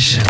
passion.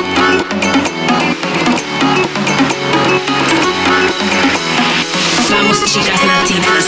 chicas latinas.